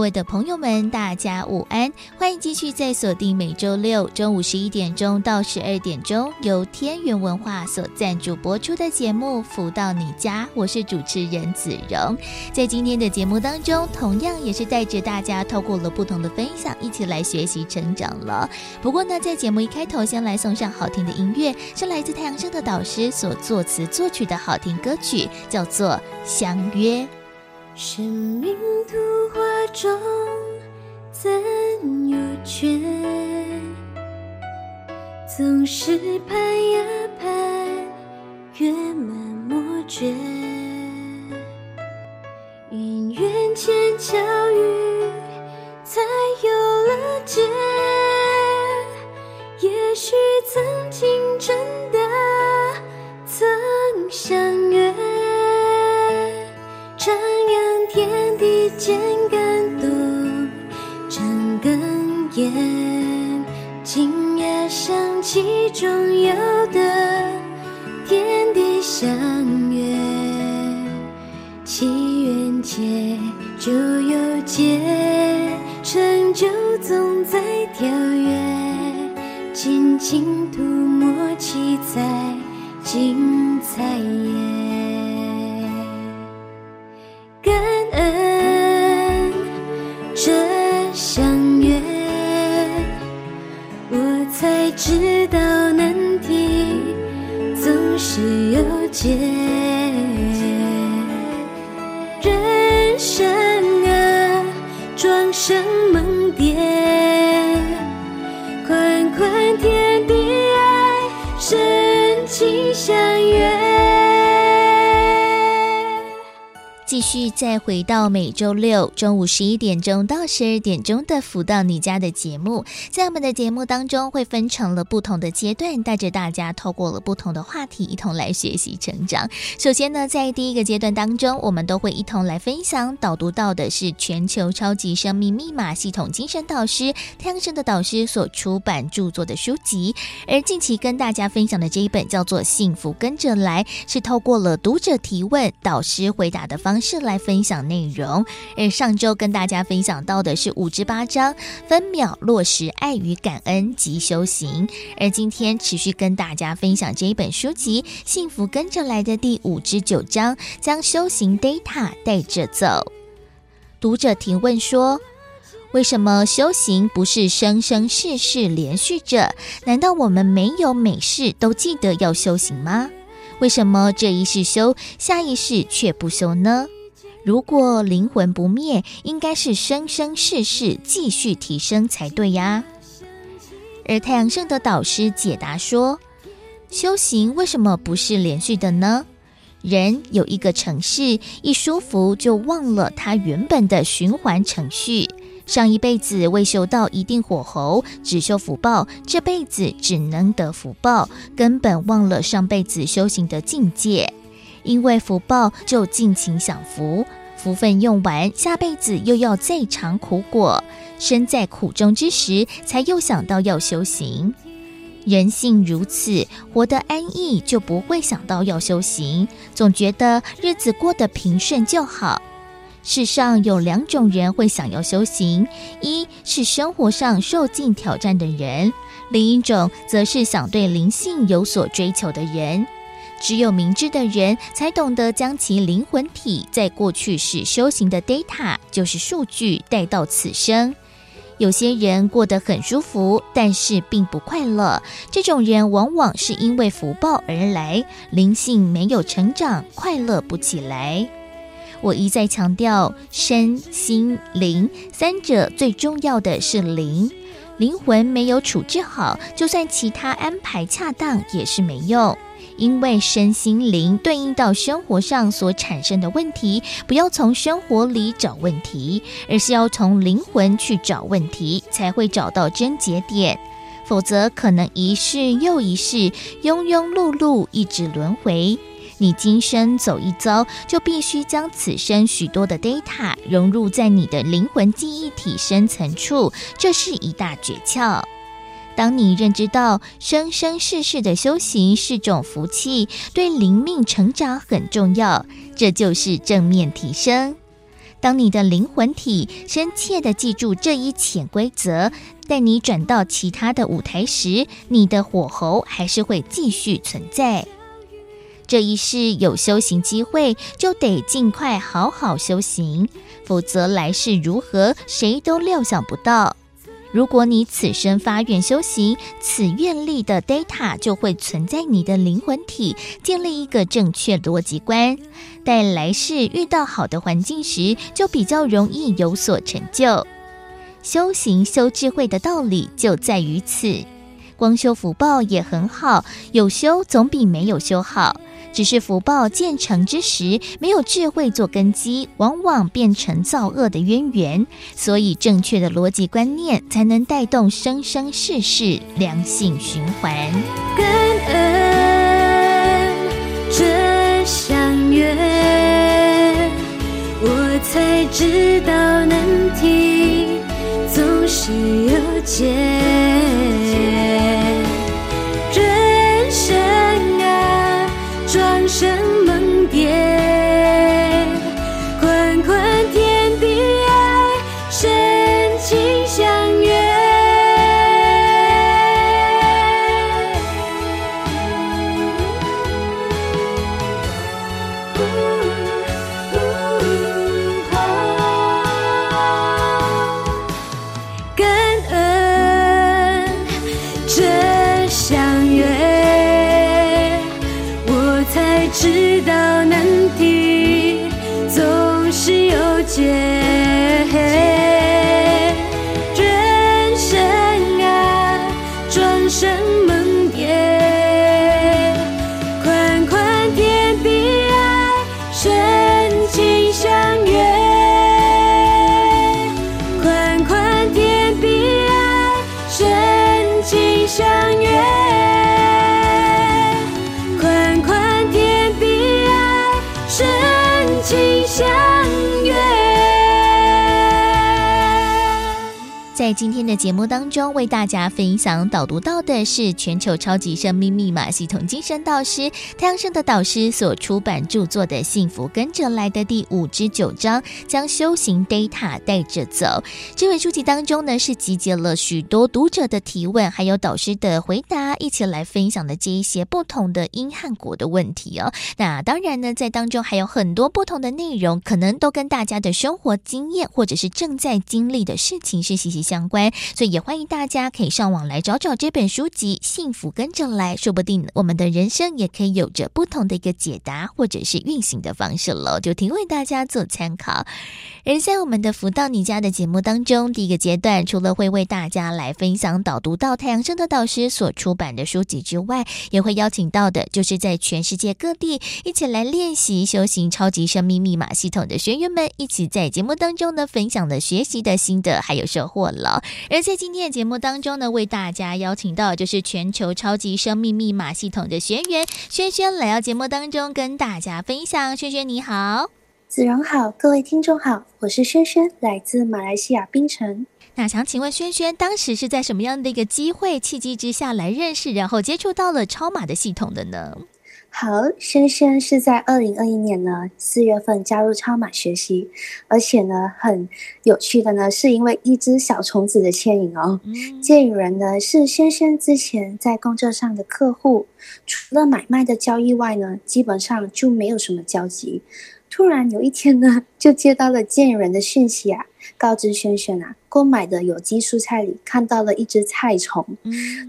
各位的朋友们，大家午安！欢迎继续在锁定每周六中午十一点钟到十二点钟，由天元文化所赞助播出的节目《福到你家》，我是主持人子荣。在今天的节目当中，同样也是带着大家透过了不同的分享，一起来学习成长了。不过呢，在节目一开头，先来送上好听的音乐，是来自太阳盛德导师所作词作曲的好听歌曲，叫做《相约》。生命图画中怎有缺？总是盼呀盼，月满莫绝。姻缘前巧遇，才有了结。也许曾经真的曾相约。天地间感动，长哽咽，今夜想起中有的天地相约，祈愿结就有结，成就总在跳跃，轻轻涂抹七彩精彩夜。继续再回到每周六中午十一点钟到十二点钟的“福到你家”的节目，在我们的节目当中会分成了不同的阶段，带着大家透过了不同的话题，一同来学习成长。首先呢，在第一个阶段当中，我们都会一同来分享导读到的是全球超级生命密码系统精神导师太阳盛德导师所出版著作的书籍，而近期跟大家分享的这一本叫做《幸福跟着来》，是透过了读者提问，导师回答的方式。来分享内容，而上周跟大家分享到的是五至八章，分秒落实爱与感恩及修行。而今天持续跟大家分享这一本书籍《幸福跟着来的》第五至九章，将修行 data 带着走。读者提问说：为什么修行不是生生世世连续着？难道我们没有每世都记得要修行吗？为什么这一世修，下一世却不修呢？如果灵魂不灭，应该是生生世世继续提升才对呀。而太阳圣德导师解答说：修行为什么不是连续的呢？人有一个程式，一舒服就忘了他原本的循环程序。上一辈子未修到一定火候，只修福报，这辈子只能得福报，根本忘了上辈子修行的境界。因为福报就尽情享福，福分用完，下辈子又要再尝苦果。身在苦中之时，才又想到要修行。人性如此，活得安逸就不会想到要修行，总觉得日子过得平顺就好。世上有两种人会想要修行，一是生活上受尽挑战的人，另一种则是想对灵性有所追求的人。只有明智的人才懂得将其灵魂体在过去世修行的 data，就是数据带到此生。有些人过得很舒服，但是并不快乐。这种人往往是因为福报而来，灵性没有成长，快乐不起来。我一再强调，身心灵三者最重要的是灵。灵魂没有处置好，就算其他安排恰当也是没用。因为身心灵对应到生活上所产生的问题，不要从生活里找问题，而是要从灵魂去找问题，才会找到症结点。否则，可能一世又一世，庸庸碌碌，一直轮回。你今生走一遭，就必须将此生许多的 data 融入在你的灵魂记忆体深层处，这是一大诀窍。当你认知到生生世世的修行是种福气，对灵命成长很重要，这就是正面提升。当你的灵魂体深切地记住这一潜规则，待你转到其他的舞台时，你的火候还是会继续存在。这一世有修行机会，就得尽快好好修行，否则来世如何，谁都料想不到。如果你此生发愿修行，此愿力的 data 就会存在你的灵魂体，建立一个正确逻辑观。待来世遇到好的环境时，就比较容易有所成就。修行修智慧的道理就在于此。光修福报也很好，有修总比没有修好。只是福报建成之时，没有智慧做根基，往往变成造恶的渊源。所以，正确的逻辑观念才能带动生生世世良性循环。感恩这相缘，我才知道难题总是有解。相约。在今天的节目当中，为大家分享导读到的是全球超级生命密码系统精神导师太阳盛德导师所出版著作的《幸福跟着来的》第五至九章，将修行 data 带着走。这本书籍当中呢，是集结了许多读者的提问，还有导师的回答，一起来分享的这一些不同的英汉国的问题哦。那当然呢，在当中还有很多不同的内容，可能都跟大家的生活经验或者是正在经历的事情是息息相。相关，所以也欢迎大家可以上网来找找这本书籍《幸福跟着来》，说不定我们的人生也可以有着不同的一个解答，或者是运行的方式喽，就提供大家做参考。而在我们的福到你家的节目当中，第一个阶段除了会为大家来分享导读到太阳升的导师所出版的书籍之外，也会邀请到的就是在全世界各地一起来练习修行超级生命密码系统的学员们，一起在节目当中呢分享的学习的心得还有收获了。而在今天的节目当中呢，为大家邀请到就是全球超级生命密码系统的学员轩轩来到节目当中跟大家分享。轩轩你好，子荣好，各位听众好，我是轩轩，来自马来西亚槟城。那想请问轩轩，当时是在什么样的一个机会契机之下来认识，然后接触到了超马的系统的呢？好，轩轩是在二零二一年呢四月份加入超马学习，而且呢很有趣的呢，是因为一只小虫子的牵引哦。借引人呢是轩轩之前在工作上的客户，除了买卖的交易外呢，基本上就没有什么交集。突然有一天呢，就接到了借引人的讯息啊。告知萱萱啊，购买的有机蔬菜里看到了一只菜虫，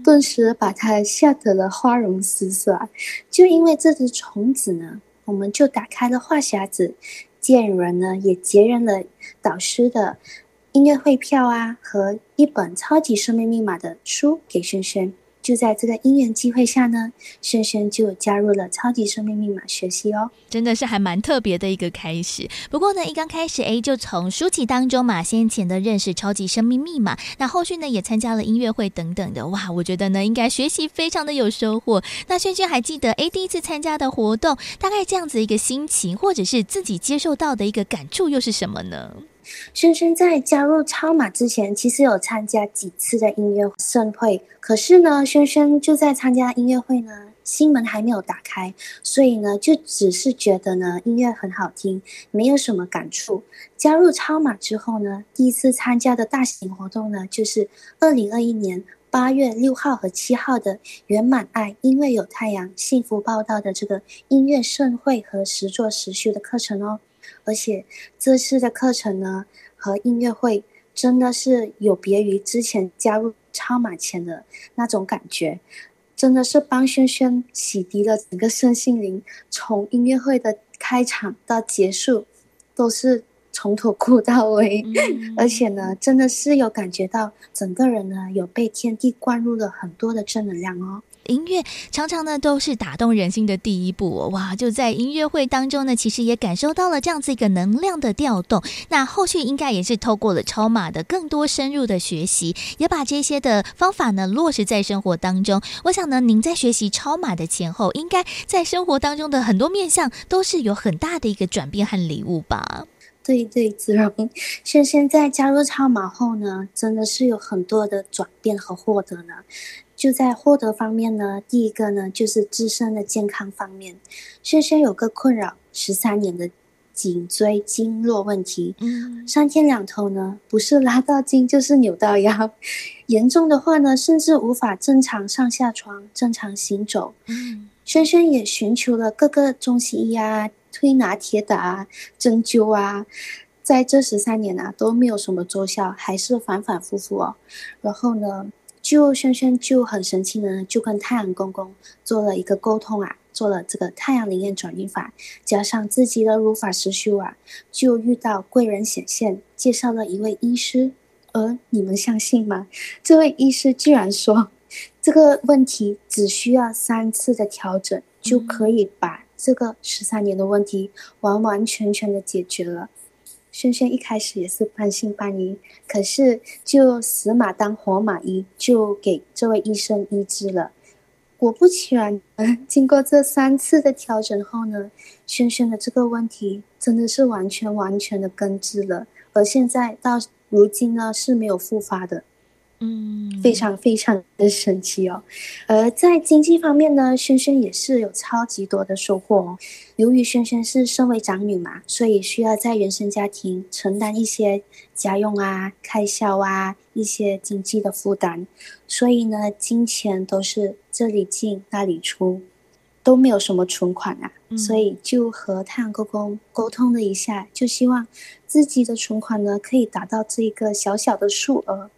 顿时把他吓得了花容失色。就因为这只虫子呢，我们就打开了话匣子，借引人呢也结缘了导师的音乐会票啊和一本超级生命密码的书给轩轩。就在这个因缘机会下呢，轩轩就加入了超级生命密码学习哦，真的是还蛮特别的一个开始。不过呢，一刚开始，诶，就从书籍当中嘛，先前的认识超级生命密码，那后续呢也参加了音乐会等等的，哇，我觉得呢应该学习非常的有收获。那轩轩还记得，诶，第一次参加的活动，大概这样子一个心情，或者是自己接受到的一个感触又是什么呢？轩轩在加入超马之前，其实有参加几次的音乐盛会，可是呢，轩轩就在参加音乐会呢，心门还没有打开，所以呢，就只是觉得呢，音乐很好听，没有什么感触。加入超马之后呢，第一次参加的大型活动呢，就是二零二一年八月六号和七号的圆满爱，因为有太阳幸福报道的这个音乐盛会和实作实修的课程哦。而且这次的课程呢，和音乐会真的是有别于之前加入超马前的那种感觉，真的是帮轩轩洗涤了整个身心灵，从音乐会的开场到结束，都是从头哭到尾，嗯、而且呢，真的是有感觉到整个人呢有被天地灌入了很多的正能量哦。音乐常常呢都是打动人心的第一步，哇！就在音乐会当中呢，其实也感受到了这样子一个能量的调动。那后续应该也是透过了超马的更多深入的学习，也把这些的方法呢落实在生活当中。我想呢，您在学习超马的前后，应该在生活当中的很多面向都是有很大的一个转变和礼物吧？对对，子荣，轩轩在加入超马后呢，真的是有很多的转变和获得呢。就在获得方面呢，第一个呢就是自身的健康方面。轩轩有个困扰十三年的颈椎经络问题，嗯，三天两头呢，不是拉到筋就是扭到腰，严重的话呢，甚至无法正常上下床、正常行走。嗯，轩轩也寻求了各个中西医啊、推拿、铁打啊、针灸啊，在这十三年啊都没有什么奏效，还是反反复复哦。然后呢，就轩轩就很神奇呢，就跟太阳公公做了一个沟通啊，做了这个太阳灵验转运法，加上自己的如法实修啊，就遇到贵人显现，介绍了一位医师，而你们相信吗？这位医师居然说，这个问题只需要三次的调整，就可以把这个十三年的问题完完全全的解决了。轩轩一开始也是半信半疑，可是就死马当活马医，就给这位医生医治了。果不其然，经过这三次的调整后呢，轩轩的这个问题真的是完全完全的根治了，而现在到如今呢是没有复发的。嗯，非常非常的神奇哦。而在经济方面呢，轩轩也是有超级多的收获哦。由于轩轩是身为长女嘛，所以需要在原生家庭承担一些家用啊、开销啊、一些经济的负担，所以呢，金钱都是这里进那里出，都没有什么存款啊。嗯、所以就和太阳公公沟通了一下，就希望自己的存款呢可以达到这个小小的数额。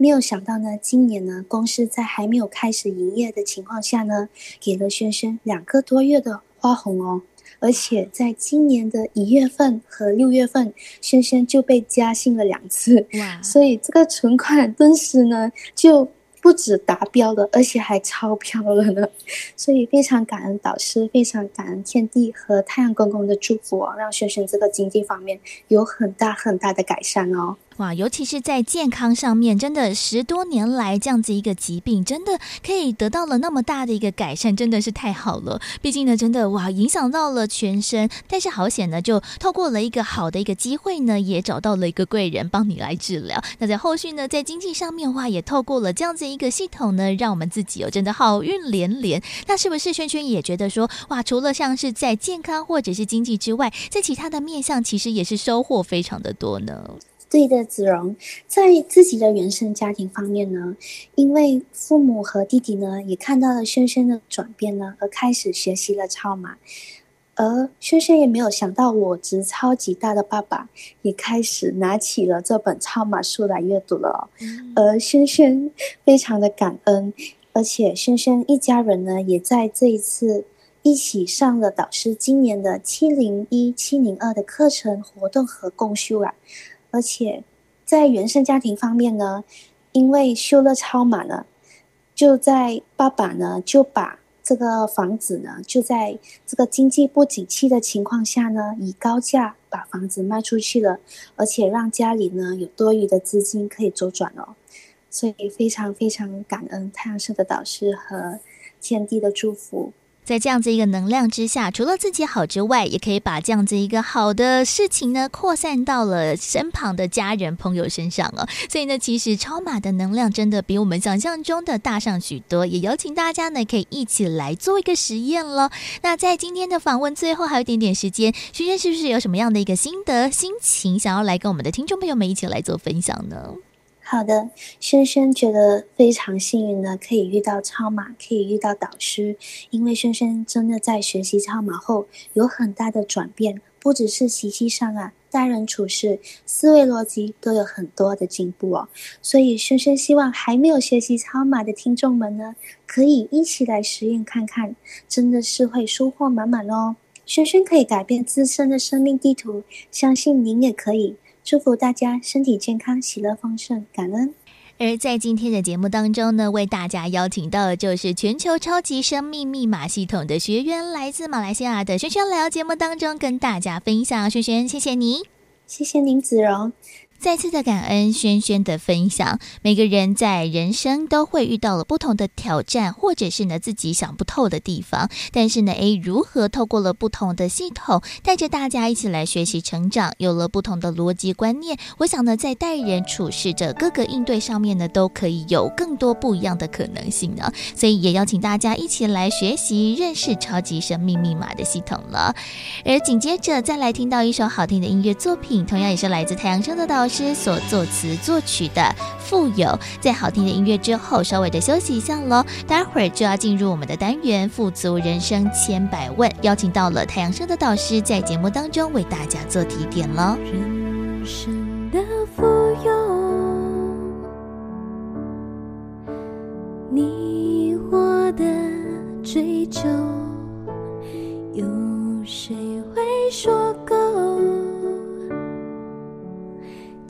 没有想到呢，今年呢，公司在还没有开始营业的情况下呢，给了轩轩两个多月的花红哦，而且在今年的一月份和六月份，轩轩就被加薪了两次，哇所以这个存款顿时呢就不止达标了，而且还超标了呢，所以非常感恩导师，非常感恩天地和太阳公公的祝福哦，让轩轩这个经济方面有很大很大的改善哦。哇，尤其是在健康上面，真的十多年来这样子一个疾病，真的可以得到了那么大的一个改善，真的是太好了。毕竟呢，真的哇，影响到了全身，但是好险呢，就透过了一个好的一个机会呢，也找到了一个贵人帮你来治疗。那在后续呢，在经济上面的话，也透过了这样子一个系统呢，让我们自己哦，真的好运连连。那是不是轩轩也觉得说，哇，除了像是在健康或者是经济之外，在其他的面向，其实也是收获非常的多呢？对的，子荣，在自己的原生家庭方面呢，因为父母和弟弟呢也看到了轩轩的转变呢，而开始学习了超马，而轩轩也没有想到，我值超级大的爸爸也开始拿起了这本超马书来阅读了，嗯、而轩轩非常的感恩，而且轩轩一家人呢也在这一次一起上了导师今年的七零一七零二的课程活动和共修啊。而且，在原生家庭方面呢，因为修了超码呢，就在爸爸呢就把这个房子呢就在这个经济不景气的情况下呢，以高价把房子卖出去了，而且让家里呢有多余的资金可以周转哦。所以非常非常感恩太阳社的导师和天地的祝福。在这样子一个能量之下，除了自己好之外，也可以把这样子一个好的事情呢扩散到了身旁的家人朋友身上哦。所以呢，其实超马的能量真的比我们想象中的大上许多。也邀请大家呢可以一起来做一个实验喽。那在今天的访问最后还有一点点时间，萱萱是不是有什么样的一个心得心情，想要来跟我们的听众朋友们一起来做分享呢？好的，轩轩觉得非常幸运的，可以遇到超马，可以遇到导师，因为轩轩真的在学习超马后有很大的转变，不只是习气上啊，待人处事、思维逻辑都有很多的进步哦。所以萱萱希望还没有学习超马的听众们呢，可以一起来实验看看，真的是会收获满满哦。萱萱可以改变自身的生命地图，相信您也可以。祝福大家身体健康、喜乐丰盛，感恩。而在今天的节目当中呢，为大家邀请到的就是全球超级生命密码系统的学员，来自马来西亚的轩轩来到节目当中跟大家分享。轩轩，谢谢你，谢谢您，子荣。再次的感恩轩轩的分享。每个人在人生都会遇到了不同的挑战，或者是呢自己想不透的地方。但是呢，诶，如何透过了不同的系统，带着大家一起来学习成长，有了不同的逻辑观念，我想呢，在待人处事着各个应对上面呢，都可以有更多不一样的可能性呢。所以也邀请大家一起来学习认识超级生命密码的系统了。而紧接着再来听到一首好听的音乐作品，同样也是来自太阳升的导师。所作词作曲的《富有》，在好听的音乐之后，稍微的休息一下喽。待会儿就要进入我们的单元“富足人生千百问”，邀请到了太阳升的导师，在节目当中为大家做提点喽。人生的富有，你我的追求，有谁会说够？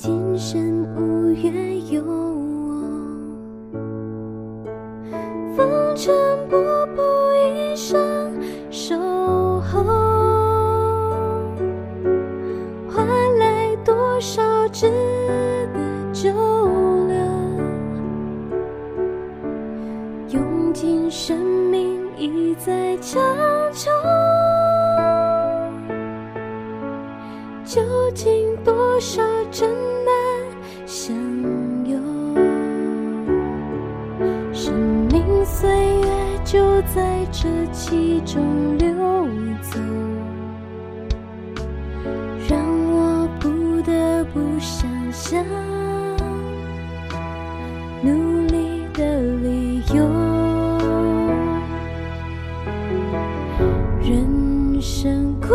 今生无缘有我，风尘仆仆一生守候，换来多少值得久留？用尽生命一再强求，究竟多少真爱相拥？生命岁月就？在这其中流走，让我不得不想象努力的理由。人生苦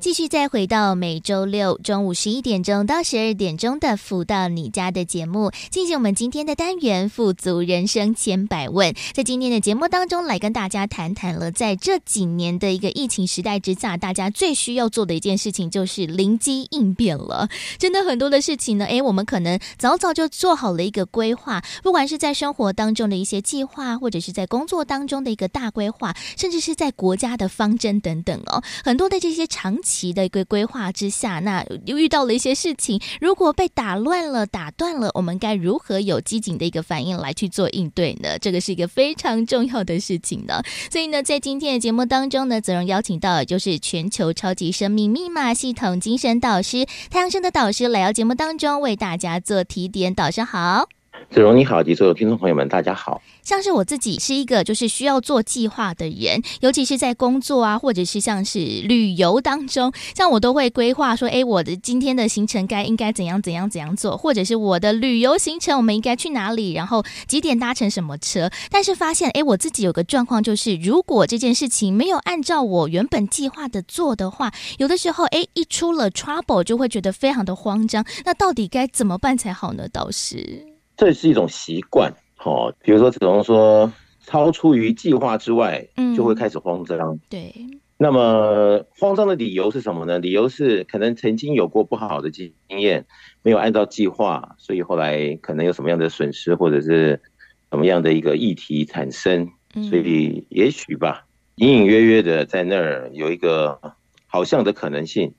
继续再回到每周六中午十一点钟到十二点钟的“福到你家”的节目，进行我们今天的单元“富足人生千百问”。在今天的节目当中，来跟大家谈谈了，在这几年的一个疫情时代之下，大家最需要做的一件事情就是灵机应变了。真的很多的事情呢，诶，我们可能早早就做好了一个规划，不管是在生活当中的一些计划，或者是在工作当中的一个大规划，甚至是在国家的方针等等哦，很多的这些场景。期的一个规划之下，那又遇到了一些事情，如果被打乱了、打断了，我们该如何有机警的一个反应来去做应对呢？这个是一个非常重要的事情呢。所以呢，在今天的节目当中呢，泽荣邀请到的就是全球超级生命密码系统精神导师太阳盛德导师来到节目当中为大家做提点。导师好。子荣你好，及所有听众朋友们，大家好。像是我自己是一个就是需要做计划的人，尤其是在工作啊，或者是像是旅游当中，像我都会规划说，哎，我的今天的行程该应该怎样怎样怎样做，或者是我的旅游行程我们应该去哪里，然后几点搭乘什么车。但是发现，哎，我自己有个状况就是，如果这件事情没有按照我原本计划的做的话，有的时候，哎，一出了 trouble 就会觉得非常的慌张。那到底该怎么办才好呢？导师？这是一种习惯，哦，比如说，子龙说超出于计划之外，嗯，就会开始慌张。对，那么慌张的理由是什么呢？理由是可能曾经有过不好的经验，没有按照计划，所以后来可能有什么样的损失，或者是什么样的一个议题产生，所以也许吧，隐隐约约的在那儿有一个好像的可能性。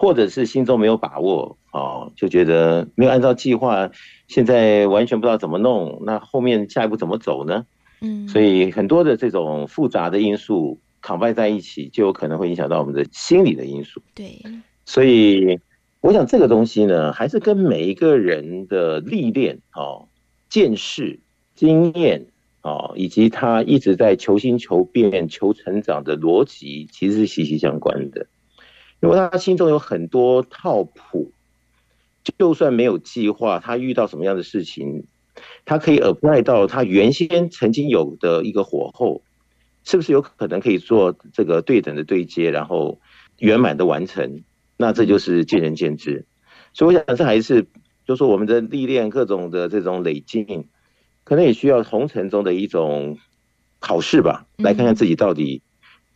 或者是心中没有把握，哦，就觉得没有按照计划，现在完全不知道怎么弄，那后面下一步怎么走呢？嗯，所以很多的这种复杂的因素 combine 在一起，就有可能会影响到我们的心理的因素。对，所以我想这个东西呢，还是跟每一个人的历练、哦、见识、经验、哦，以及他一直在求新求变、求成长的逻辑，其实是息息相关的。如果他心中有很多套谱，就算没有计划，他遇到什么样的事情，他可以 apply 到他原先曾经有的一个火候，是不是有可能可以做这个对等的对接，然后圆满的完成？那这就是见仁见智。所以我想，这还是就是说我们的历练，各种的这种累进，可能也需要红尘中的一种考试吧，来看看自己到底。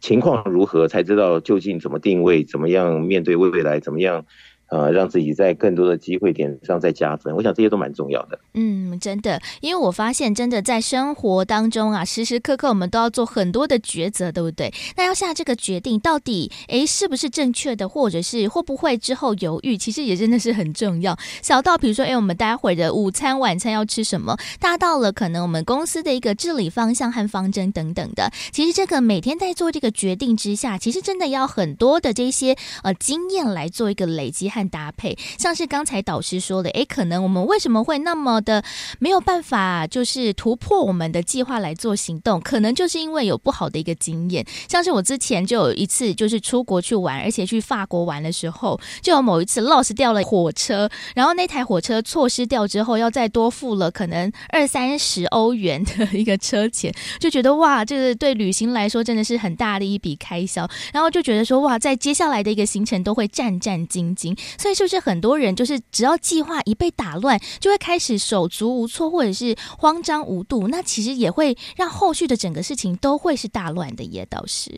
情况如何才知道究竟怎么定位，怎么样面对未来，怎么样？呃，让自己在更多的机会点上再加分，我想这些都蛮重要的。嗯，真的，因为我发现，真的在生活当中啊，时时刻刻我们都要做很多的抉择，对不对？那要下这个决定，到底诶是不是正确的，或者是会不会之后犹豫，其实也真的是很重要。小到比如说，诶我们待会儿的午餐、晚餐要吃什么？大到了可能我们公司的一个治理方向和方针等等的。其实这个每天在做这个决定之下，其实真的要很多的这些呃经验来做一个累积。和搭配，像是刚才导师说的，诶，可能我们为什么会那么的没有办法，就是突破我们的计划来做行动？可能就是因为有不好的一个经验。像是我之前就有一次，就是出国去玩，而且去法国玩的时候，就有某一次 lost 掉了火车，然后那台火车错失掉之后，要再多付了可能二三十欧元的一个车钱，就觉得哇，这个对旅行来说真的是很大的一笔开销。然后就觉得说哇，在接下来的一个行程都会战战兢兢。所以是不是很多人就是只要计划一被打乱，就会开始手足无措，或者是慌张无度？那其实也会让后续的整个事情都会是大乱的耶。导师，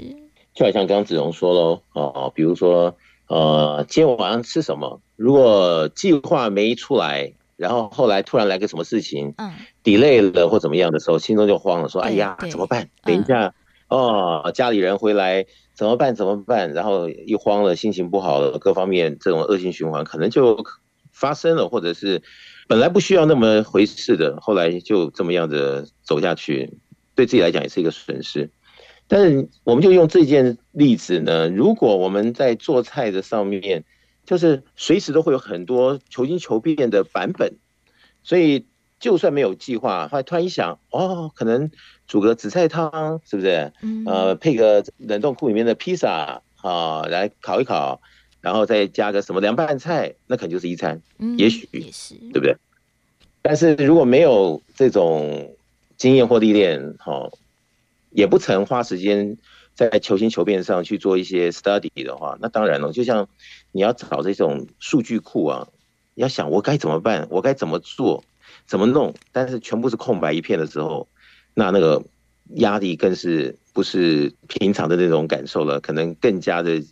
就好像刚刚子荣说喽，哦，比如说呃，今天晚上吃什么？如果计划没出来，然后后来突然来个什么事情，嗯，delay 了或怎么样的时候，心中就慌了，说哎呀，怎么办？等一下，嗯、哦，家里人回来。怎么办？怎么办？然后一慌了，心情不好了，各方面这种恶性循环可能就发生了，或者是本来不需要那么回事的，后来就这么样的走下去，对自己来讲也是一个损失。但是我们就用这件例子呢，如果我们在做菜的上面，就是随时都会有很多求新求变的版本，所以就算没有计划，后来突然一想，哦，可能。煮个紫菜汤是不是？嗯，呃，配个冷冻库里面的披萨啊，来烤一烤，然后再加个什么凉拌菜，那肯定就是一餐。嗯，也许也是，对不对？但是如果没有这种经验或历练，哈，也不曾花时间在求新求变上去做一些 study 的话，那当然了，就像你要找这种数据库啊，你要想我该怎么办，我该怎么做，怎么弄，但是全部是空白一片的时候。那那个压力更是不是平常的那种感受了，可能更加的，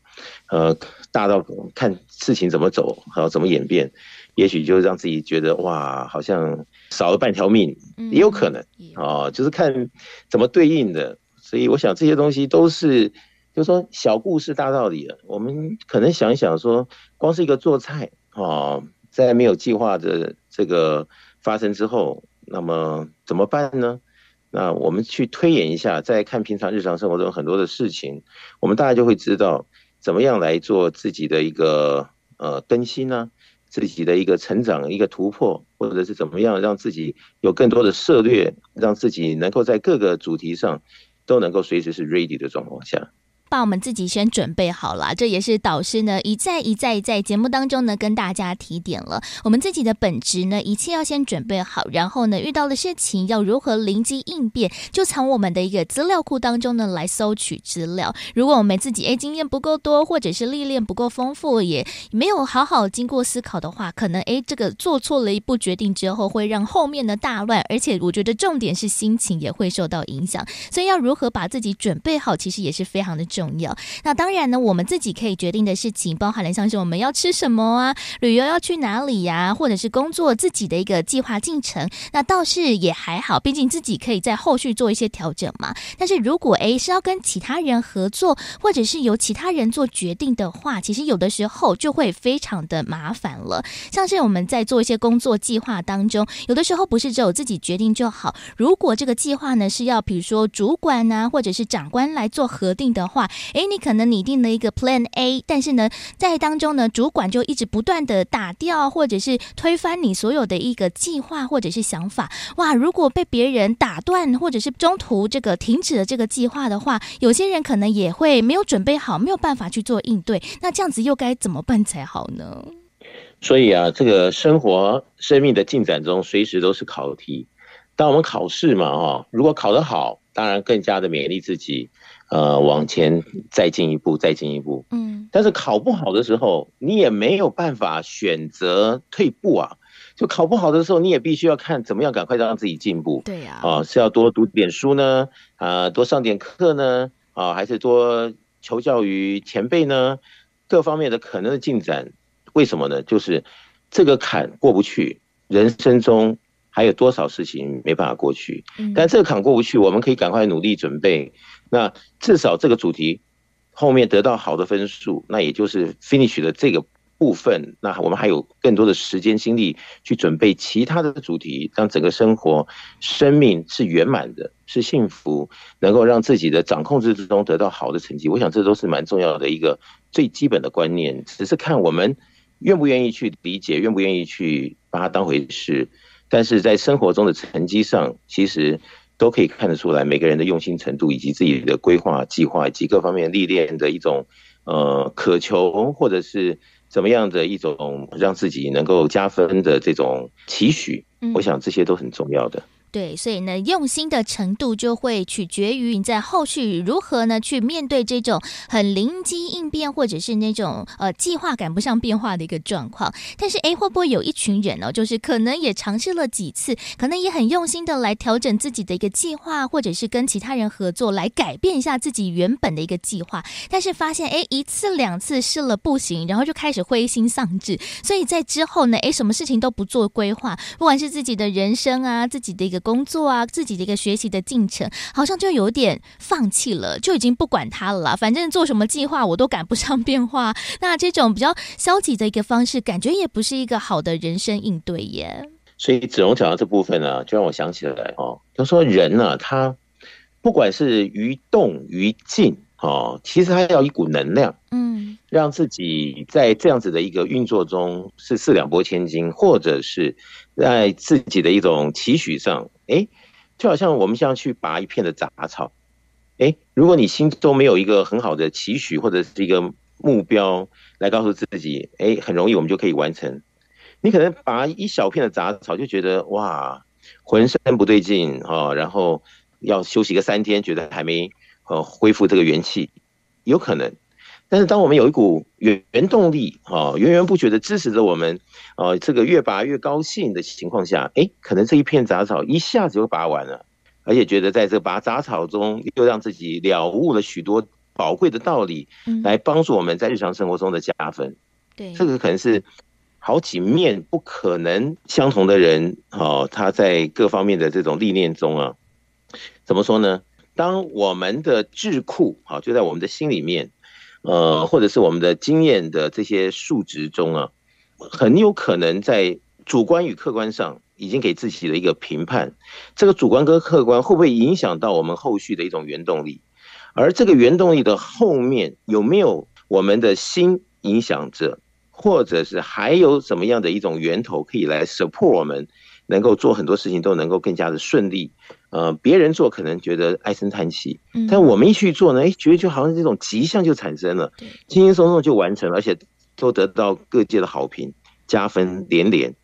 呃，大到看事情怎么走，还有怎么演变，也许就让自己觉得哇，好像少了半条命，也有可能啊，就是看怎么对应的。所以我想这些东西都是就是说小故事大道理了。我们可能想一想说，光是一个做菜啊，在没有计划的这个发生之后，那么怎么办呢？那我们去推演一下，再看平常日常生活中很多的事情，我们大家就会知道怎么样来做自己的一个呃更新呢？自己的一个成长、一个突破，或者是怎么样让自己有更多的策略，让自己能够在各个主题上都能够随时是 ready 的状况下。把我们自己先准备好了，这也是导师呢一再一再在节目当中呢跟大家提点了。我们自己的本职呢，一切要先准备好，然后呢遇到的事情要如何灵机应变，就从我们的一个资料库当中呢来搜取资料。如果我们自己哎经验不够多，或者是历练不够丰富，也没有好好经过思考的话，可能哎这个做错了一步决定之后，会让后面的大乱。而且我觉得重点是心情也会受到影响，所以要如何把自己准备好，其实也是非常的重。重要。那当然呢，我们自己可以决定的事情，包含了像是我们要吃什么啊，旅游要去哪里呀、或者是工作自己的一个计划进程，那倒是也还好，毕竟自己可以在后续做一些调整嘛。但是如果诶是要跟其他人合作，或者是由其他人做决定的话，其实有的时候就会非常的麻烦了。像是我们在做一些工作计划当中，有的时候不是只有自己决定就好。如果这个计划呢是要比如说主管啊，或者是长官来做核定的话诶，你可能拟定了一个 Plan A，但是呢，在当中呢，主管就一直不断的打掉，或者是推翻你所有的一个计划或者是想法。哇，如果被别人打断，或者是中途这个停止了这个计划的话，有些人可能也会没有准备好，没有办法去做应对。那这样子又该怎么办才好呢？所以啊，这个生活生命的进展中，随时都是考题。当我们考试嘛，哈，如果考得好，当然更加的勉励自己。呃，往前再进一步，再进一步。嗯，但是考不好的时候，你也没有办法选择退步啊。就考不好的时候，你也必须要看怎么样赶快让自己进步。对呀，啊，是要多读点书呢，啊，多上点课呢，啊，还是多求教于前辈呢？各方面的可能的进展，为什么呢？就是这个坎过不去，人生中还有多少事情没办法过去？嗯，但这个坎过不去，我们可以赶快努力准备。那至少这个主题后面得到好的分数，那也就是 finish 的这个部分。那我们还有更多的时间精力去准备其他的主题，让整个生活、生命是圆满的，是幸福，能够让自己的掌控之中得到好的成绩。我想这都是蛮重要的一个最基本的观念，只是看我们愿不愿意去理解，愿不愿意去把它当回事。但是在生活中的成绩上，其实。都可以看得出来，每个人的用心程度，以及自己的规划、计划以及各方面历练的一种呃渴求，或者是怎么样的一种让自己能够加分的这种期许，我想这些都很重要的。对，所以呢，用心的程度就会取决于你在后续如何呢去面对这种很灵机应变，或者是那种呃计划赶不上变化的一个状况。但是，诶，会不会有一群人呢、哦，就是可能也尝试了几次，可能也很用心的来调整自己的一个计划，或者是跟其他人合作来改变一下自己原本的一个计划，但是发现诶，一次两次试了不行，然后就开始灰心丧志。所以在之后呢，诶，什么事情都不做规划，不管是自己的人生啊，自己的一个。工作啊，自己的一个学习的进程，好像就有点放弃了，就已经不管他了啦。反正做什么计划，我都赶不上变化。那这种比较消极的一个方式，感觉也不是一个好的人生应对耶。所以子龙讲到这部分呢、啊，就让我想起来哦，他说人呢、啊，他不管是于动于静哦，其实他要一股能量，嗯，让自己在这样子的一个运作中是四两拨千斤，或者是。在自己的一种期许上，哎，就好像我们像去拔一片的杂草，哎，如果你心中没有一个很好的期许或者是一个目标来告诉自己，哎，很容易我们就可以完成。你可能拔一小片的杂草就觉得哇，浑身不对劲啊，然后要休息个三天，觉得还没呃恢复这个元气，有可能。但是当我们有一股原原动力啊，源源不绝的支持着我们。哦，这个越拔越高兴的情况下，哎，可能这一片杂草一下子就拔完了，而且觉得在这拔杂草中又让自己了悟了许多宝贵的道理，来帮助我们在日常生活中的加分。对，这个可能是好几面不可能相同的人，哦，他在各方面的这种历练中啊，怎么说呢？当我们的智库啊，就在我们的心里面，呃，或者是我们的经验的这些数值中啊，很有可能在主观与客观上已经给自己的一个评判。这个主观跟客观会不会影响到我们后续的一种原动力？而这个原动力的后面有没有我们的心影响着，或者是还有什么样的一种源头可以来 support 我们，能够做很多事情都能够更加的顺利？呃，别人做可能觉得唉声叹气，但我们一去做呢，哎，觉得就好像这种吉祥就产生了，轻轻松松就完成了，而且都得到各界的好评，加分连连。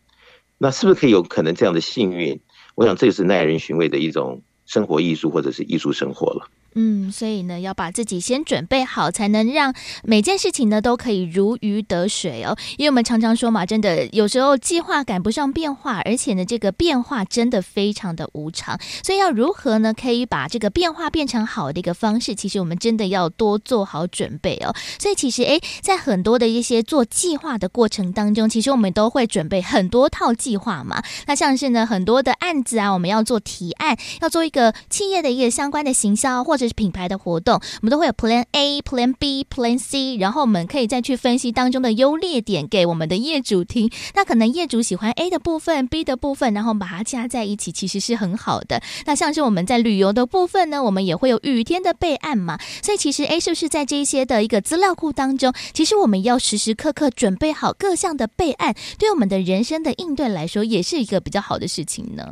那是不是可以有可能这样的幸运？我想这就是耐人寻味的一种生活艺术，或者是艺术生活了。嗯，所以呢，要把自己先准备好，才能让每件事情呢都可以如鱼得水哦。因为我们常常说嘛，真的有时候计划赶不上变化，而且呢，这个变化真的非常的无常。所以要如何呢，可以把这个变化变成好的一个方式？其实我们真的要多做好准备哦。所以其实诶，在很多的一些做计划的过程当中，其实我们都会准备很多套计划嘛。那像是呢，很多的案子啊，我们要做提案，要做一个企业的一个相关的行销或者。这是品牌的活动，我们都会有 Plan A、Plan B、Plan C，然后我们可以再去分析当中的优劣点给我们的业主听。那可能业主喜欢 A 的部分、B 的部分，然后把它加在一起，其实是很好的。那像是我们在旅游的部分呢，我们也会有雨天的备案嘛。所以其实 A 是不是在这一些的一个资料库当中，其实我们要时时刻刻准备好各项的备案，对我们的人生的应对来说，也是一个比较好的事情呢。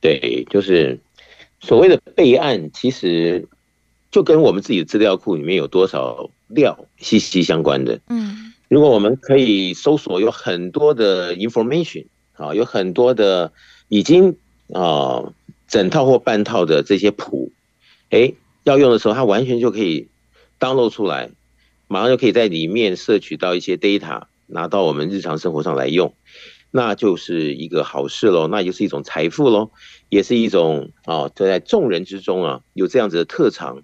对，就是所谓的备案，其实。就跟我们自己的资料库里面有多少料息息相关的。嗯，如果我们可以搜索有很多的 information 啊，有很多的已经啊整套或半套的这些谱，诶，要用的时候它完全就可以 download 出来，马上就可以在里面摄取到一些 data，拿到我们日常生活上来用，那就是一个好事喽，那就是一种财富喽，也是一种啊，就在众人之中啊有这样子的特长。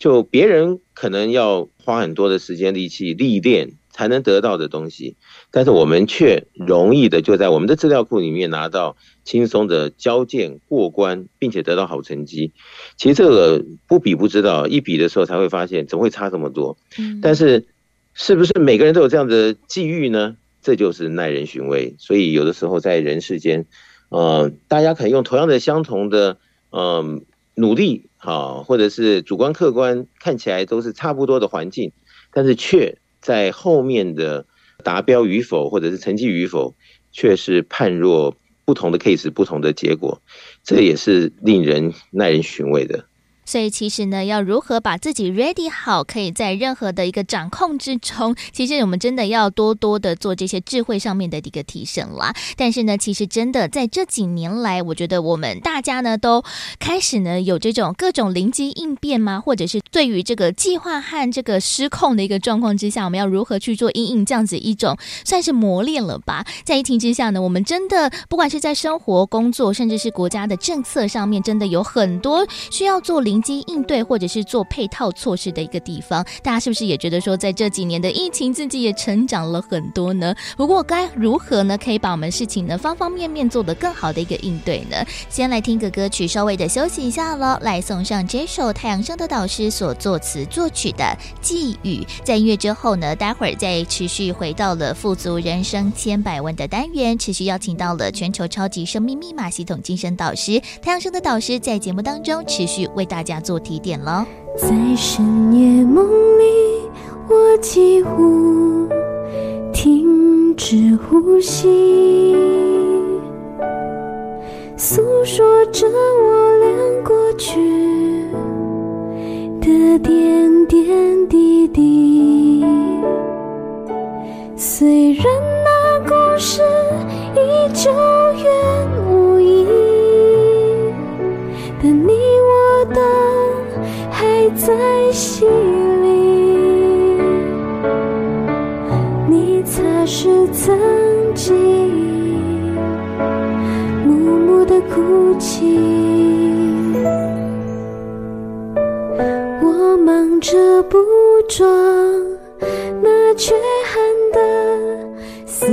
就别人可能要花很多的时间、力气历练才能得到的东西，但是我们却容易的就在我们的资料库里面拿到轻松的交件过关，并且得到好成绩。其实这个不比不知道，一比的时候才会发现怎么会差这么多。但是是不是每个人都有这样的际遇呢？这就是耐人寻味。所以有的时候在人世间，呃，大家可以用同样的、相同的，嗯、呃。努力好，或者是主观客观看起来都是差不多的环境，但是却在后面的达标与否，或者是成绩与否，却是判若不同的 case，不同的结果，这也是令人耐人寻味的。所以其实呢，要如何把自己 ready 好，可以在任何的一个掌控之中，其实我们真的要多多的做这些智慧上面的一个提升啦。但是呢，其实真的在这几年来，我觉得我们大家呢都开始呢有这种各种灵机应变吗？或者是对于这个计划和这个失控的一个状况之下，我们要如何去做应应这样子一种算是磨练了吧？在疫情之下呢，我们真的不管是在生活、工作，甚至是国家的政策上面，真的有很多需要做灵。机应对或者是做配套措施的一个地方，大家是不是也觉得说，在这几年的疫情，自己也成长了很多呢？不过该如何呢？可以把我们事情呢方方面面做得更好的一个应对呢？先来听个歌曲，稍微的休息一下喽。来送上这首太阳升的导师所作词作曲的《寄语》。在音乐之后呢，待会儿再持续回到了富足人生千百万的单元，持续邀请到了全球超级生命密码系统精神导师太阳升的导师，在节目当中持续为大家。家做提点了，在深夜梦里，我几乎停止呼吸，诉说着我俩过去的点点滴滴。虽然那故事已久远我的。在心里，你擦拭曾经默默的哭泣，我忙着捕捉那缺憾的四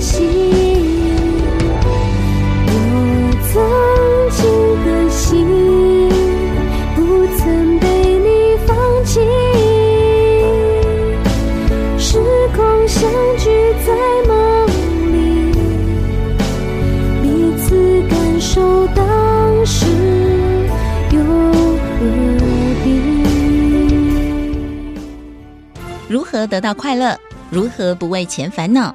心，我曾经的心不曾被你放弃。时空相聚在梦里，彼此感受当时又何必？如何得到快乐？如何不为钱烦恼？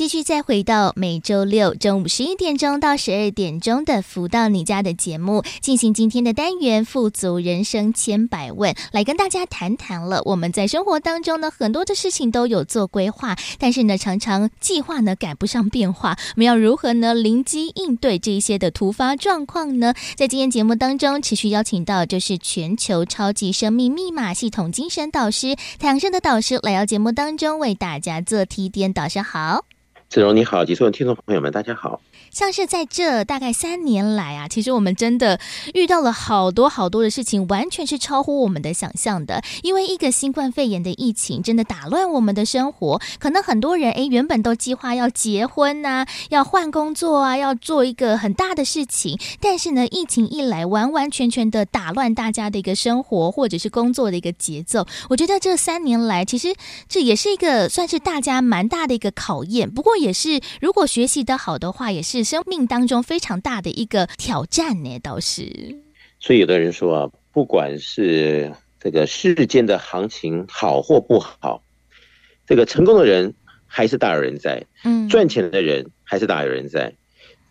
继续再回到每周六中午十一点钟到十二点钟的“福到你家”的节目，进行今天的单元“富足人生千百问”，来跟大家谈谈了。我们在生活当中呢，很多的事情都有做规划，但是呢，常常计划呢赶不上变化。我们要如何呢灵机应对这些的突发状况呢？在今天节目当中，持续邀请到就是全球超级生命密码系统精神导师太阳盛德导师来到节目当中为大家做提点。导师好。子荣你好，及所有听众朋友们，大家好。像是在这大概三年来啊，其实我们真的遇到了好多好多的事情，完全是超乎我们的想象的。因为一个新冠肺炎的疫情，真的打乱我们的生活。可能很多人诶，原本都计划要结婚呐，要换工作啊，要做一个很大的事情，但是呢，疫情一来，完完全全的打乱大家的一个生活或者是工作的一个节奏。我觉得这三年来，其实这也是一个算是大家蛮大的一个考验。不过也是，如果学习的好的话，也是。生命当中非常大的一个挑战呢，倒是。所以有的人说啊，不管是这个世间的行情好或不好，这个成功的人还是大有人在，嗯，赚钱的人还是大有人在。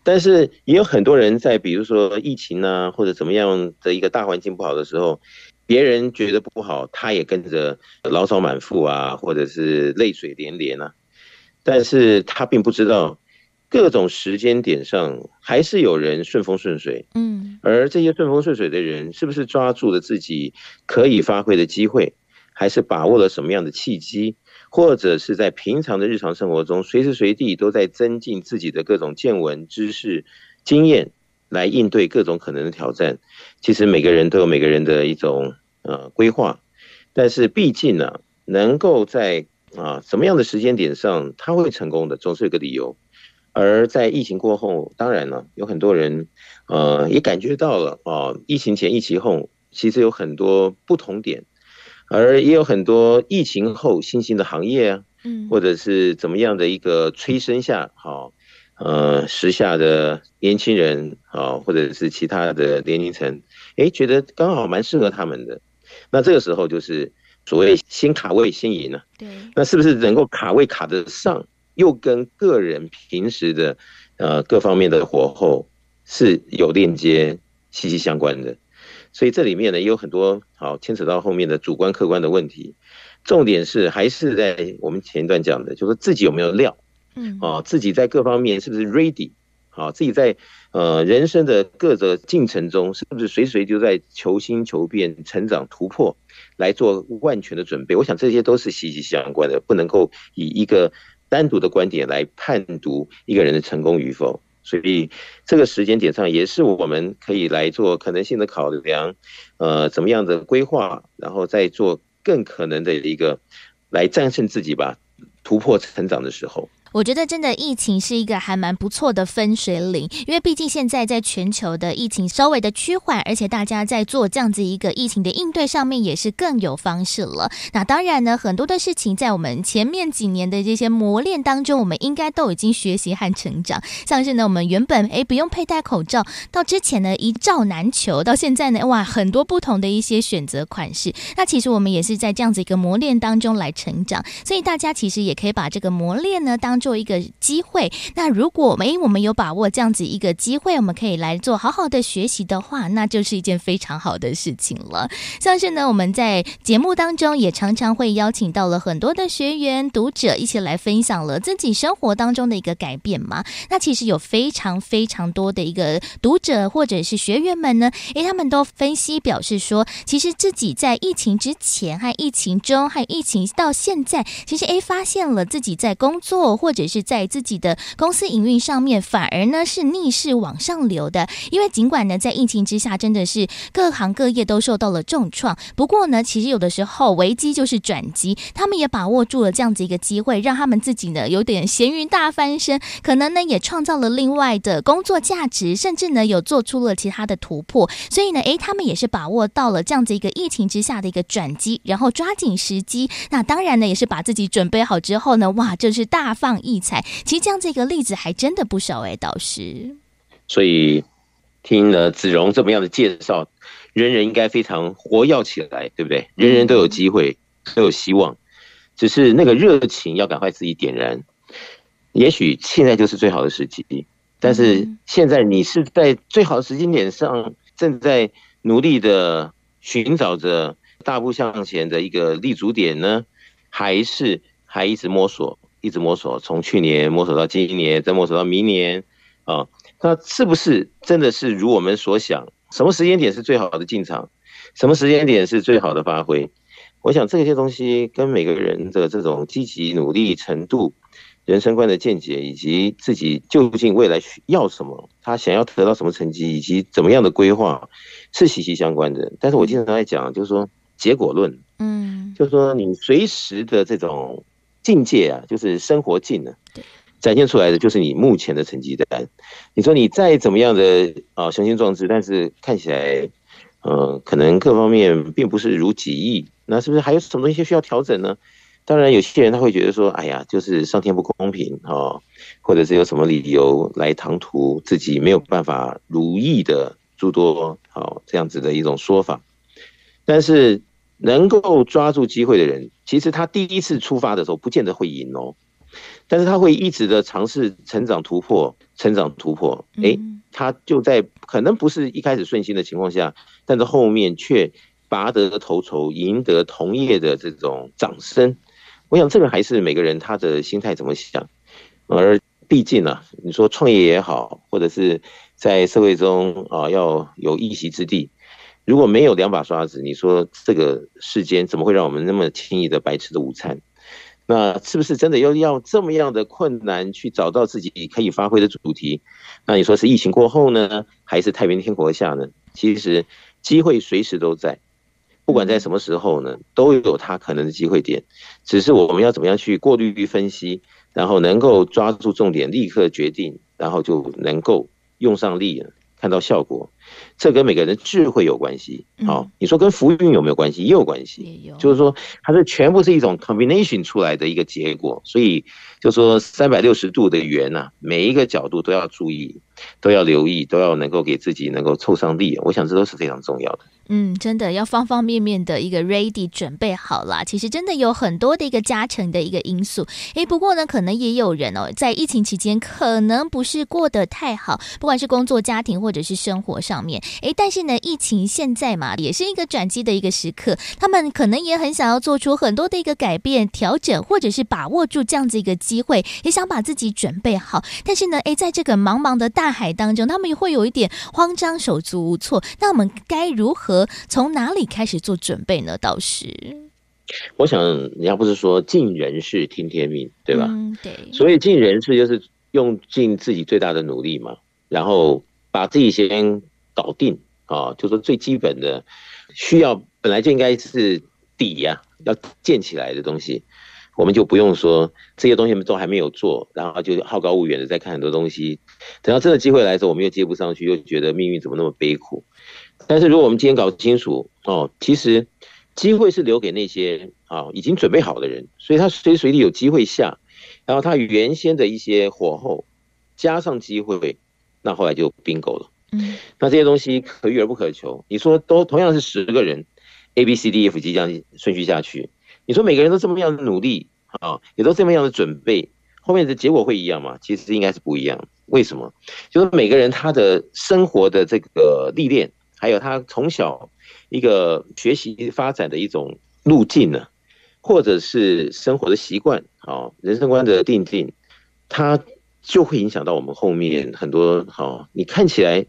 但是也有很多人在，比如说疫情啊，或者怎么样的一个大环境不好的时候，别人觉得不好，他也跟着牢骚满腹啊，或者是泪水连连啊。但是他并不知道。各种时间点上，还是有人顺风顺水，嗯，而这些顺风顺水的人，是不是抓住了自己可以发挥的机会，还是把握了什么样的契机，或者是在平常的日常生活中，随时随地都在增进自己的各种见闻、知识、经验，来应对各种可能的挑战。其实每个人都有每个人的一种呃规划，但是毕竟呢、啊，能够在啊什么样的时间点上他会成功的，总是有个理由。而在疫情过后，当然了，有很多人呃也感觉到了啊，疫情前、疫情后，其实有很多不同点。而也有很多疫情后新兴的行业啊，嗯，或者是怎么样的一个催生下，好，呃，时下的年轻人啊，或者是其他的年龄层，诶，觉得刚好蛮适合他们的。那这个时候就是所谓先卡位先赢了。对。那是不是能够卡位卡得上，又跟个人平时的呃各方面的火候是有链接、息息相关的？所以这里面呢，也有很多好牵扯到后面的主观客观的问题。重点是还是在我们前一段讲的，就是自己有没有料，嗯，啊，自己在各方面是不是 ready，好，自己在呃人生的各个进程中，是不是随时就在求新求变、成长突破，来做万全的准备。我想这些都是息息相关的，不能够以一个单独的观点来判读一个人的成功与否。所以这个时间点上也是我们可以来做可能性的考量，呃，怎么样的规划，然后再做更可能的一个来战胜自己吧，突破成长的时候。我觉得真的疫情是一个还蛮不错的分水岭，因为毕竟现在在全球的疫情稍微的趋缓，而且大家在做这样子一个疫情的应对上面也是更有方式了。那当然呢，很多的事情在我们前面几年的这些磨练当中，我们应该都已经学习和成长。像是呢，我们原本诶不用佩戴口罩，到之前呢一罩难求，到现在呢哇很多不同的一些选择款式。那其实我们也是在这样子一个磨练当中来成长，所以大家其实也可以把这个磨练呢当。做一个机会，那如果没我们有把握这样子一个机会，我们可以来做好好的学习的话，那就是一件非常好的事情了。像是呢，我们在节目当中也常常会邀请到了很多的学员、读者一起来分享了自己生活当中的一个改变嘛。那其实有非常非常多的一个读者或者是学员们呢，诶，他们都分析表示说，其实自己在疫情之前和疫情中，还有疫情到现在，其实诶发现了自己在工作或或者是在自己的公司营运上面，反而呢是逆势往上流的。因为尽管呢在疫情之下，真的是各行各业都受到了重创。不过呢，其实有的时候危机就是转机，他们也把握住了这样子一个机会，让他们自己呢有点咸鱼大翻身，可能呢也创造了另外的工作价值，甚至呢有做出了其他的突破。所以呢，诶，他们也是把握到了这样子一个疫情之下的一个转机，然后抓紧时机。那当然呢，也是把自己准备好之后呢，哇，就是大放异彩，其实这样这个例子还真的不少哎，导师。所以听了子荣这么样的介绍，人人应该非常活跃起来，对不对？人人都有机会，都有希望，只是那个热情要赶快自己点燃。也许现在就是最好的时机，但是现在你是在最好的时间点上，正在努力的寻找着大步向前的一个立足点呢，还是还一直摸索？一直摸索，从去年摸索到今年，再摸索到明年，啊，那是不是真的是如我们所想？什么时间点是最好的进场？什么时间点是最好的发挥？我想这些东西跟每个人的这种积极努力程度、人生观的见解，以及自己究竟未来需要什么，他想要得到什么成绩，以及怎么样的规划，是息息相关的。但是我经常在讲，就是说结果论，嗯，就是说你随时的这种。境界啊，就是生活境呢，展现出来的就是你目前的成绩单。你说你再怎么样的啊雄心壮志，但是看起来，呃，可能各方面并不是如己意，那是不是还有什么东西需要调整呢？当然，有些人他会觉得说，哎呀，就是上天不公平啊，或者是有什么理由来唐突自己没有办法如意的诸多好这样子的一种说法，但是。能够抓住机会的人，其实他第一次出发的时候不见得会赢哦，但是他会一直的尝试成长突破，成长突破，哎，他就在可能不是一开始顺心的情况下，但是后面却拔得头筹，赢得同业的这种掌声。我想这个还是每个人他的心态怎么想，而毕竟呢、啊，你说创业也好，或者是在社会中啊要有一席之地。如果没有两把刷子，你说这个世间怎么会让我们那么轻易的白吃的午餐？那是不是真的要要这么样的困难去找到自己可以发挥的主题？那你说是疫情过后呢，还是太平天国下呢？其实机会随时都在，不管在什么时候呢，都有它可能的机会点，只是我们要怎么样去过滤分析，然后能够抓住重点，立刻决定，然后就能够用上力，看到效果。这跟每个人的智慧有关系。好，你说跟福运有没有关系？也有关系。就是说，它是全部是一种 combination 出来的一个结果。所以，就说三百六十度的圆呐，每一个角度都要注意，都要留意，都要能够给自己能够凑上力。我想这都是非常重要的。嗯，真的要方方面面的一个 ready 准备好啦。其实真的有很多的一个加成的一个因素。诶，不过呢，可能也有人哦，在疫情期间可能不是过得太好，不管是工作、家庭或者是生活上面。诶，但是呢，疫情现在嘛，也是一个转机的一个时刻。他们可能也很想要做出很多的一个改变、调整，或者是把握住这样子一个机会，也想把自己准备好。但是呢，诶，在这个茫茫的大海当中，他们也会有一点慌张、手足无措。那我们该如何？从哪里开始做准备呢？倒是，我想，你要不是说尽人事听天命，对吧？嗯，对。所以尽人事就是用尽自己最大的努力嘛，然后把自己先搞定啊，就说最基本的需要本来就应该是底呀，要建起来的东西，我们就不用说这些东西都还没有做，然后就好高骛远的在看很多东西，等到真的机会来的时候，我们又接不上去，又觉得命运怎么那么悲苦。但是如果我们今天搞清楚哦，其实机会是留给那些啊已经准备好的人，所以他随时随地有机会下，然后他原先的一些火候加上机会，那后来就 bingo 了。嗯，那这些东西可遇而不可求。你说都同样是十个人，A、B、C、D、E、F、G 这样顺序下去，你说每个人都这么样的努力啊，也都这么样的准备，后面的结果会一样吗？其实应该是不一样。为什么？就是每个人他的生活的这个历练。还有他从小一个学习发展的一种路径呢，或者是生活的习惯，好人生观的定定，它就会影响到我们后面很多好。你看起来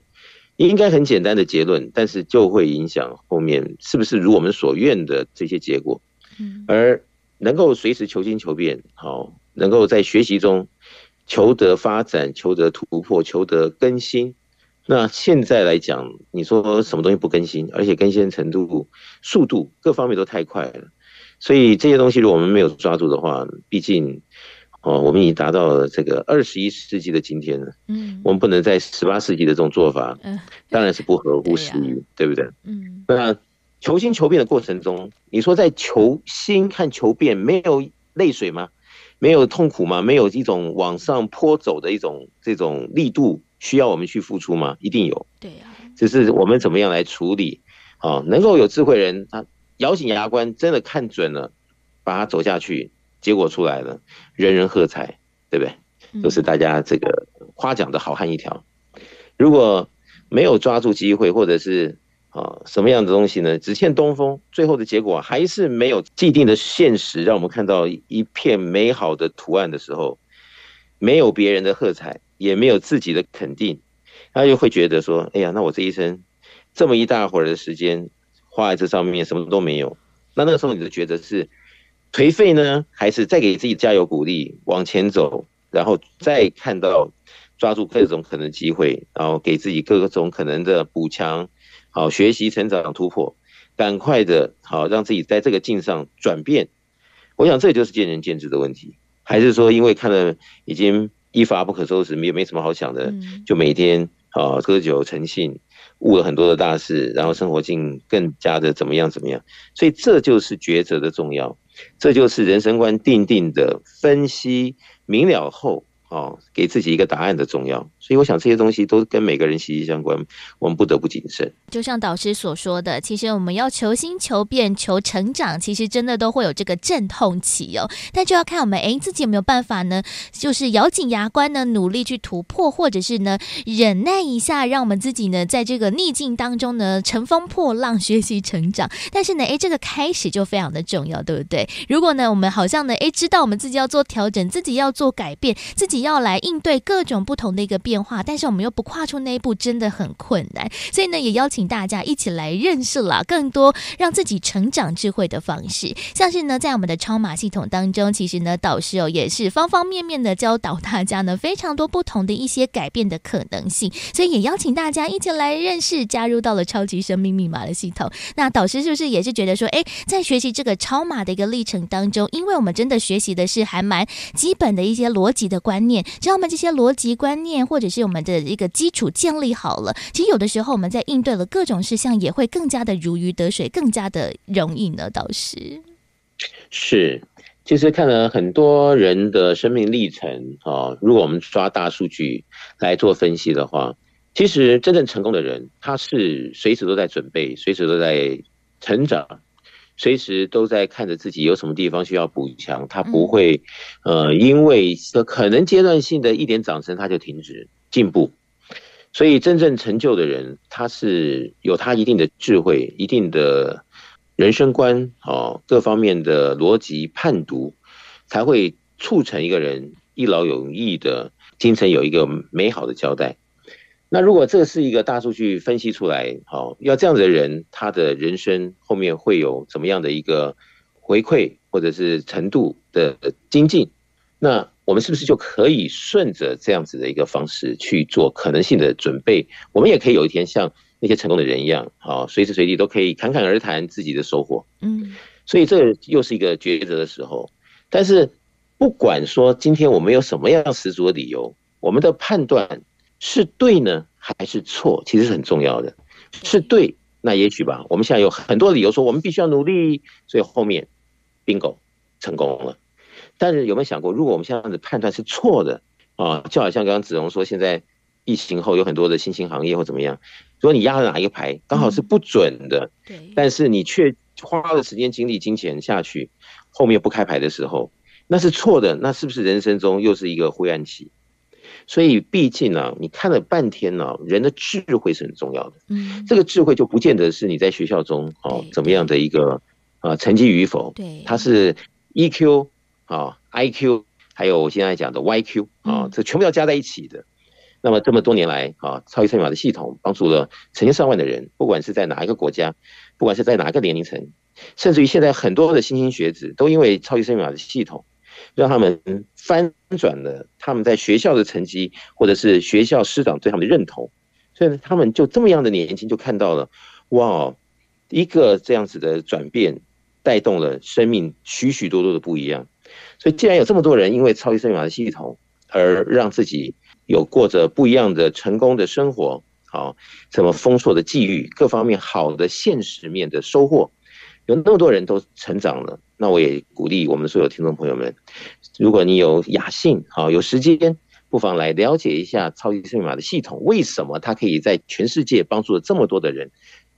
应该很简单的结论，但是就会影响后面是不是如我们所愿的这些结果。而能够随时求新求变，好，能够在学习中求得发展、求得突破、求得更新。那现在来讲，你说什么东西不更新，而且更新程度、速度各方面都太快了，所以这些东西如果我们没有抓住的话，毕竟哦，我们已经达到了这个二十一世纪的今天了。嗯，我们不能在十八世纪的这种做法，嗯，当然是不合乎时宜，对不对？嗯，那求新求变的过程中，你说在求新看求变，没有泪水吗？没有痛苦吗？没有一种往上坡走的一种这种力度？需要我们去付出吗？一定有。对呀，只是我们怎么样来处理？啊，能够有智慧人，他咬紧牙关，真的看准了，把它走下去，结果出来了，人人喝彩，对不对？都是大家这个夸奖的好汉一条。如果没有抓住机会，或者是啊什么样的东西呢？只欠东风，最后的结果还是没有既定的现实，让我们看到一片美好的图案的时候，没有别人的喝彩。也没有自己的肯定，他就会觉得说：“哎呀，那我这一生这么一大会儿的时间花在这上面，什么都没有。那那个时候你就觉得是颓废呢，还是再给自己加油鼓励往前走，然后再看到抓住各种可能机会，然后给自己各种可能的补强，好学习成长突破，赶快的好让自己在这个境上转变。我想这就是见仁见智的问题，还是说因为看了已经。”一发不可收拾，也没什么好想的，就每天啊喝酒成性，误了很多的大事，然后生活境更加的怎么样怎么样，所以这就是抉择的重要，这就是人生观定定的分析明了后。哦，给自己一个答案的重要，所以我想这些东西都跟每个人息息相关，我们不得不谨慎。就像导师所说的，其实我们要求新、求变、求成长，其实真的都会有这个阵痛期哦。但就要看我们诶自己有没有办法呢？就是咬紧牙关呢，努力去突破，或者是呢忍耐一下，让我们自己呢在这个逆境当中呢乘风破浪，学习成长。但是呢，诶这个开始就非常的重要，对不对？如果呢我们好像呢诶知道我们自己要做调整，自己要做改变，自己。要来应对各种不同的一个变变化，但是我们又不跨出那一步，真的很困难。所以呢，也邀请大家一起来认识了更多让自己成长智慧的方式。像是呢，在我们的超码系统当中，其实呢，导师哦也是方方面面的教导大家呢，非常多不同的一些改变的可能性。所以也邀请大家一起来认识，加入到了超级生命密码的系统。那导师是不是也是觉得说，哎，在学习这个超码的一个历程当中，因为我们真的学习的是还蛮基本的一些逻辑的观念，只要我们这些逻辑观念或者是我们的一个基础建立好了，其实有的时候我们在应对了各种事项，也会更加的如鱼得水，更加的容易呢。倒是是，其实看了很多人的生命历程啊，如果我们抓大数据来做分析的话，其实真正成功的人，他是随时都在准备，随时都在成长。随时都在看着自己有什么地方需要补强，他不会，呃，因为可能阶段性的一点掌声他就停止进步。所以真正成就的人，他是有他一定的智慧、一定的人生观，哦，各方面的逻辑判读，才会促成一个人一劳永逸的精神有一个美好的交代。那如果这是一个大数据分析出来，好，要这样子的人，他的人生后面会有怎么样的一个回馈，或者是程度的精进？那我们是不是就可以顺着这样子的一个方式去做可能性的准备？我们也可以有一天像那些成功的人一样，好，随时随地都可以侃侃而谈自己的收获。嗯，所以这又是一个抉择的时候。但是不管说今天我们有什么样十足的理由，我们的判断。是对呢，还是错？其实是很重要的。是对，那也许吧。我们现在有很多理由说我们必须要努力，所以后面 bingo 成功了。但是有没有想过，如果我们现在的判断是错的啊？就好像刚刚子荣说，现在疫情后有很多的新兴行业或怎么样，如果你压了哪一个牌，刚好是不准的，对，但是你却花了时间、精力、金钱下去，后面不开牌的时候，那是错的。那是不是人生中又是一个灰暗期？所以，毕竟呢，你看了半天呢，人的智慧是很重要的。嗯，这个智慧就不见得是你在学校中哦怎么样的一个啊成绩与否，对，它是 EQ 啊 IQ，还有我现在讲的 YQ 啊，这全部要加在一起的。那么这么多年来啊，超级赛马的系统帮助了成千上万的人，不管是在哪一个国家，不管是在哪个年龄层，甚至于现在很多的新兴学子都因为超级赛马的系统。让他们翻转了他们在学校的成绩，或者是学校师长对他们的认同，所以呢，他们就这么样的年轻就看到了，哇，一个这样子的转变，带动了生命许许多多的不一样。所以，既然有这么多人因为超级生命密码的系统而让自己有过着不一样的成功的生活，好，什么丰硕的际遇，各方面好的现实面的收获，有那么多人都成长了。那我也鼓励我们所有听众朋友们，如果你有雅兴，好，有时间，不妨来了解一下超级生命密码的系统，为什么它可以在全世界帮助了这么多的人，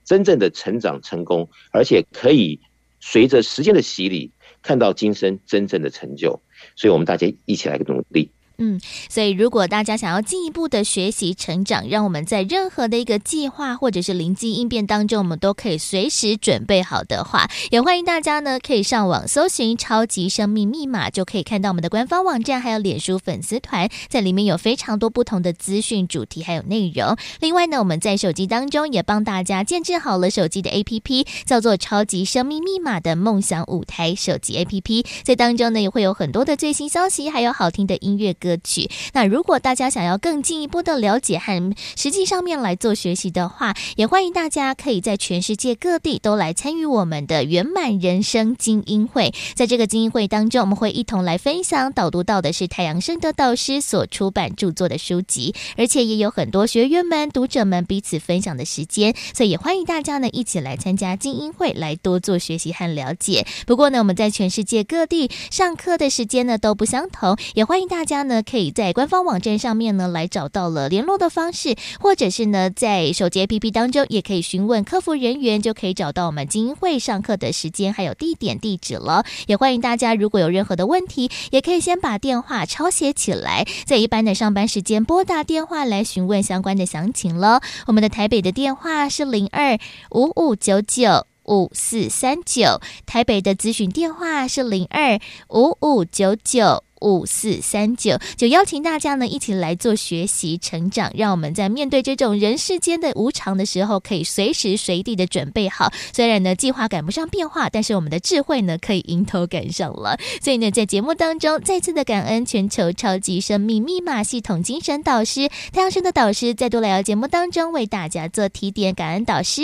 真正的成长成功，而且可以随着时间的洗礼，看到今生真正的成就。所以我们大家一起来努力。嗯，所以如果大家想要进一步的学习成长，让我们在任何的一个计划或者是临机应变当中，我们都可以随时准备好的话，也欢迎大家呢可以上网搜寻“超级生命密码”，就可以看到我们的官方网站，还有脸书粉丝团，在里面有非常多不同的资讯、主题还有内容。另外呢，我们在手机当中也帮大家建置好了手机的 APP，叫做“超级生命密码”的梦想舞台手机 APP，在当中呢也会有很多的最新消息，还有好听的音乐。歌曲。那如果大家想要更进一步的了解和实际上面来做学习的话，也欢迎大家可以在全世界各地都来参与我们的圆满人生精英会。在这个精英会当中，我们会一同来分享导读到的是太阳盛德导师所出版著作的书籍，而且也有很多学员们、读者们彼此分享的时间，所以也欢迎大家呢一起来参加精英会，来多做学习和了解。不过呢，我们在全世界各地上课的时间呢都不相同，也欢迎大家呢。可以在官方网站上面呢来找到了联络的方式，或者是呢在手机 APP 当中也可以询问客服人员，就可以找到我们精英会上课的时间还有地点地址了。也欢迎大家如果有任何的问题，也可以先把电话抄写起来，在一般的上班时间拨打电话来询问相关的详情了。我们的台北的电话是零二五五九九五四三九，台北的咨询电话是零二五五九九。五四三九，就邀请大家呢一起来做学习成长，让我们在面对这种人世间的无常的时候，可以随时随地的准备好。虽然呢计划赶不上变化，但是我们的智慧呢可以迎头赶上了。所以呢，在节目当中再次的感恩全球超级生命密码系统精神导师太阳神的导师再度来到节目当中为大家做提点，感恩导师。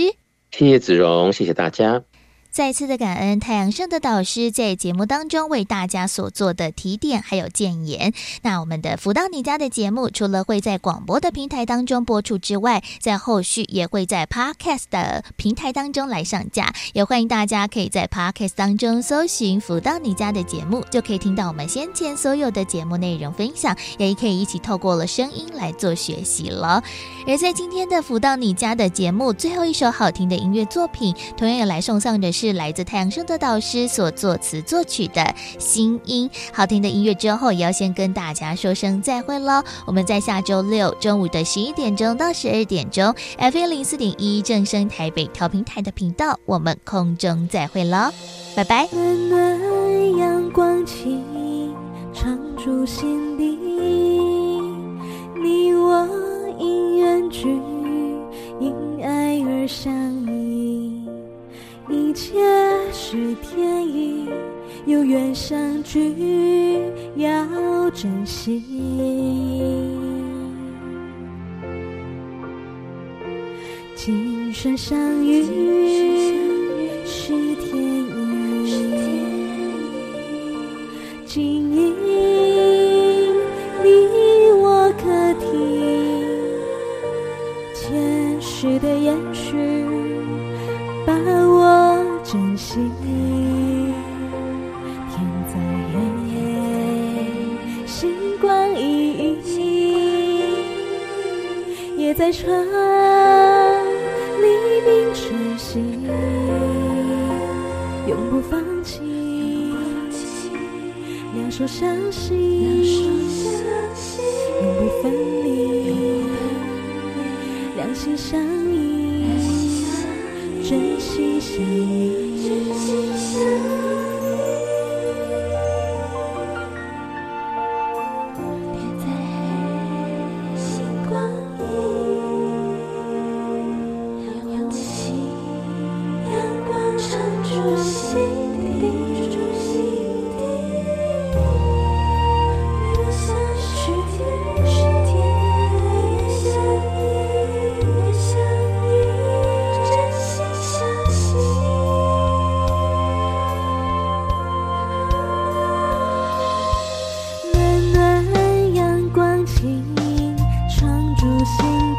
谢谢子荣，谢谢大家。再次的感恩太阳盛的导师在节目当中为大家所做的提点还有建言。那我们的福到你家的节目，除了会在广播的平台当中播出之外，在后续也会在 Podcast 的平台当中来上架。也欢迎大家可以在 Podcast 当中搜寻福到你家的节目，就可以听到我们先前所有的节目内容分享，也可以一起透过了声音来做学习了。而在今天的福到你家的节目最后一首好听的音乐作品，同样也来送上的是。来自太阳升的导师所作词作曲的《新音》，好听的音乐之后，也要先跟大家说声再会喽。我们在下周六中午的十一点钟到十二点钟，FM 零四点一正声台北调频台的频道，我们空中再会喽，拜拜。暖暖阳光常驻心底，你我因缘聚，有缘相聚要珍惜。今生相遇是天意，今夜你我可听前世的言在传黎明晨曦，永不放弃，两手相携，永不分离，两心相依。真心相依，初，心